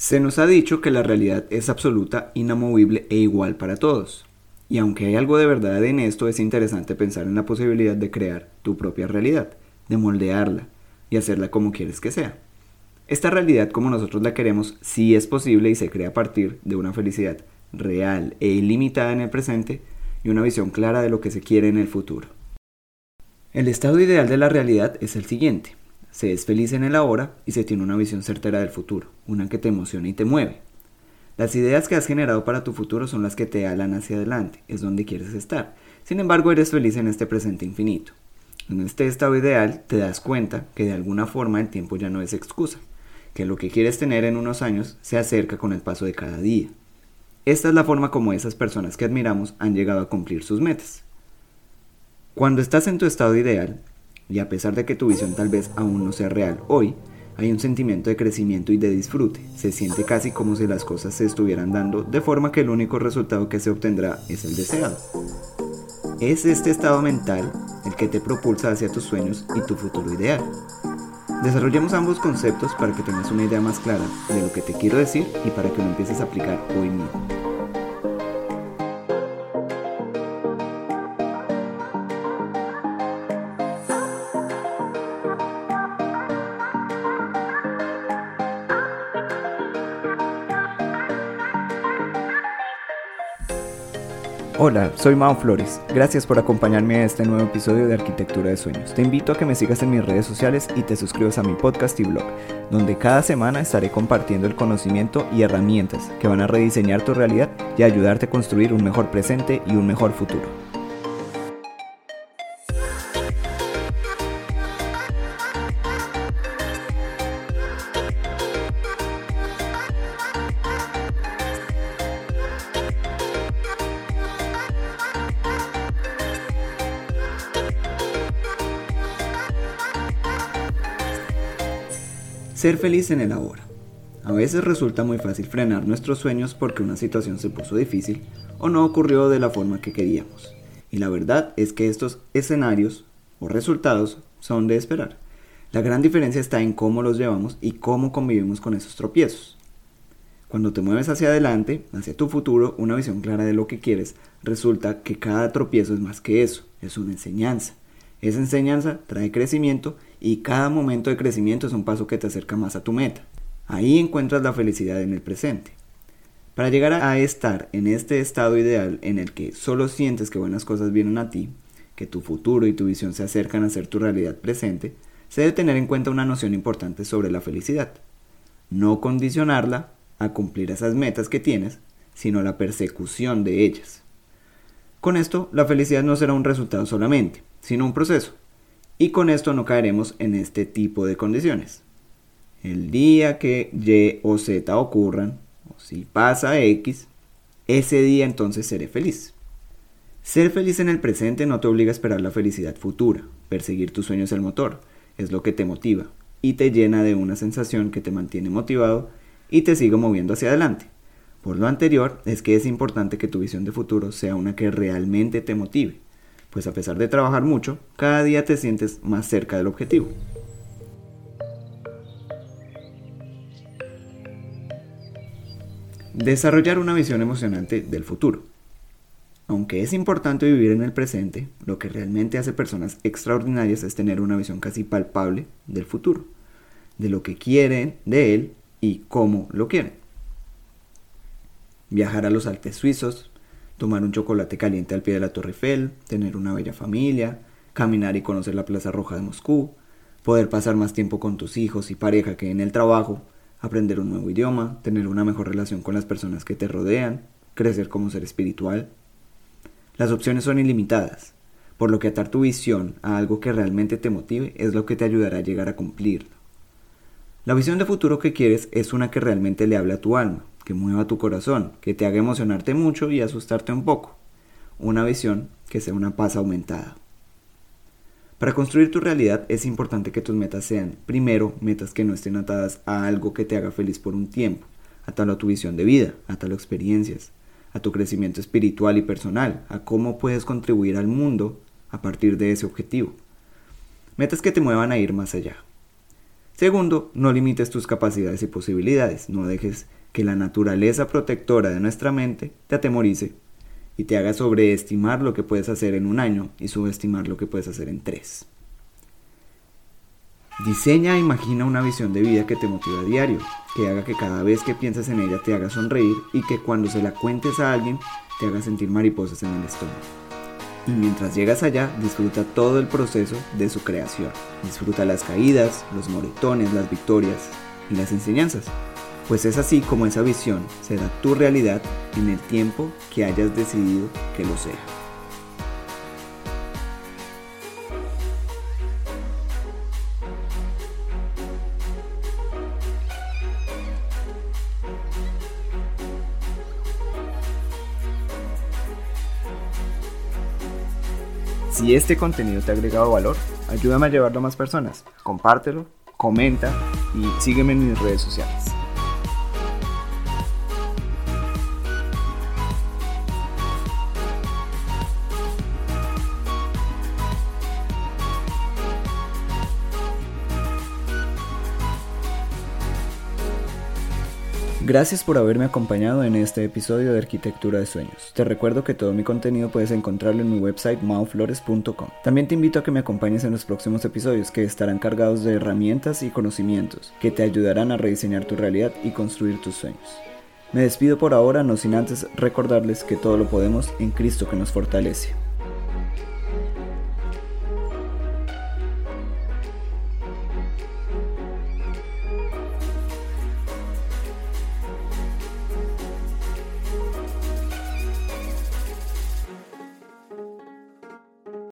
Se nos ha dicho que la realidad es absoluta, inamovible e igual para todos. Y aunque hay algo de verdad en esto, es interesante pensar en la posibilidad de crear tu propia realidad, de moldearla y hacerla como quieres que sea. Esta realidad como nosotros la queremos sí es posible y se crea a partir de una felicidad real e ilimitada en el presente y una visión clara de lo que se quiere en el futuro. El estado ideal de la realidad es el siguiente se es feliz en el ahora y se tiene una visión certera del futuro, una que te emociona y te mueve. Las ideas que has generado para tu futuro son las que te alan hacia adelante, es donde quieres estar. Sin embargo, eres feliz en este presente infinito. En este estado ideal te das cuenta que de alguna forma el tiempo ya no es excusa, que lo que quieres tener en unos años se acerca con el paso de cada día. Esta es la forma como esas personas que admiramos han llegado a cumplir sus metas. Cuando estás en tu estado ideal, y a pesar de que tu visión tal vez aún no sea real hoy, hay un sentimiento de crecimiento y de disfrute. Se siente casi como si las cosas se estuvieran dando de forma que el único resultado que se obtendrá es el deseado. Es este estado mental el que te propulsa hacia tus sueños y tu futuro ideal. Desarrollemos ambos conceptos para que tengas una idea más clara de lo que te quiero decir y para que lo empieces a aplicar hoy mismo. Hola, soy Mao Flores. Gracias por acompañarme a este nuevo episodio de Arquitectura de Sueños. Te invito a que me sigas en mis redes sociales y te suscribas a mi podcast y blog, donde cada semana estaré compartiendo el conocimiento y herramientas que van a rediseñar tu realidad y ayudarte a construir un mejor presente y un mejor futuro. Ser feliz en el ahora. A veces resulta muy fácil frenar nuestros sueños porque una situación se puso difícil o no ocurrió de la forma que queríamos. Y la verdad es que estos escenarios o resultados son de esperar. La gran diferencia está en cómo los llevamos y cómo convivimos con esos tropiezos. Cuando te mueves hacia adelante, hacia tu futuro, una visión clara de lo que quieres, resulta que cada tropiezo es más que eso, es una enseñanza. Esa enseñanza trae crecimiento y cada momento de crecimiento es un paso que te acerca más a tu meta. Ahí encuentras la felicidad en el presente. Para llegar a estar en este estado ideal en el que solo sientes que buenas cosas vienen a ti, que tu futuro y tu visión se acercan a ser tu realidad presente, se debe tener en cuenta una noción importante sobre la felicidad. No condicionarla a cumplir esas metas que tienes, sino la persecución de ellas. Con esto, la felicidad no será un resultado solamente, sino un proceso. Y con esto no caeremos en este tipo de condiciones. El día que Y o Z ocurran, o si pasa X, ese día entonces seré feliz. Ser feliz en el presente no te obliga a esperar la felicidad futura. Perseguir tus sueños es el motor, es lo que te motiva y te llena de una sensación que te mantiene motivado y te sigue moviendo hacia adelante. Por lo anterior, es que es importante que tu visión de futuro sea una que realmente te motive pues a pesar de trabajar mucho, cada día te sientes más cerca del objetivo. Desarrollar una visión emocionante del futuro. Aunque es importante vivir en el presente, lo que realmente hace personas extraordinarias es tener una visión casi palpable del futuro, de lo que quieren de él y cómo lo quieren. Viajar a los Alpes suizos, tomar un chocolate caliente al pie de la Torre Eiffel, tener una bella familia, caminar y conocer la Plaza Roja de Moscú, poder pasar más tiempo con tus hijos y pareja que en el trabajo, aprender un nuevo idioma, tener una mejor relación con las personas que te rodean, crecer como ser espiritual. Las opciones son ilimitadas, por lo que atar tu visión a algo que realmente te motive es lo que te ayudará a llegar a cumplirlo. La visión de futuro que quieres es una que realmente le hable a tu alma, que mueva tu corazón, que te haga emocionarte mucho y asustarte un poco. Una visión que sea una paz aumentada. Para construir tu realidad es importante que tus metas sean, primero, metas que no estén atadas a algo que te haga feliz por un tiempo, atalo a tu visión de vida, atalo a experiencias, a tu crecimiento espiritual y personal, a cómo puedes contribuir al mundo a partir de ese objetivo. Metas que te muevan a ir más allá. Segundo, no limites tus capacidades y posibilidades. No dejes que la naturaleza protectora de nuestra mente te atemorice y te haga sobreestimar lo que puedes hacer en un año y subestimar lo que puedes hacer en tres. Diseña e imagina una visión de vida que te motive a diario, que haga que cada vez que pienses en ella te haga sonreír y que cuando se la cuentes a alguien te haga sentir mariposas en el estómago. Y mientras llegas allá, disfruta todo el proceso de su creación. Disfruta las caídas, los moretones, las victorias y las enseñanzas. Pues es así como esa visión será tu realidad en el tiempo que hayas decidido que lo sea. Si este contenido te ha agregado valor, ayúdame a llevarlo a más personas. Compártelo, comenta y sígueme en mis redes sociales. Gracias por haberme acompañado en este episodio de Arquitectura de Sueños. Te recuerdo que todo mi contenido puedes encontrarlo en mi website mauflores.com. También te invito a que me acompañes en los próximos episodios que estarán cargados de herramientas y conocimientos que te ayudarán a rediseñar tu realidad y construir tus sueños. Me despido por ahora, no sin antes recordarles que todo lo podemos en Cristo que nos fortalece.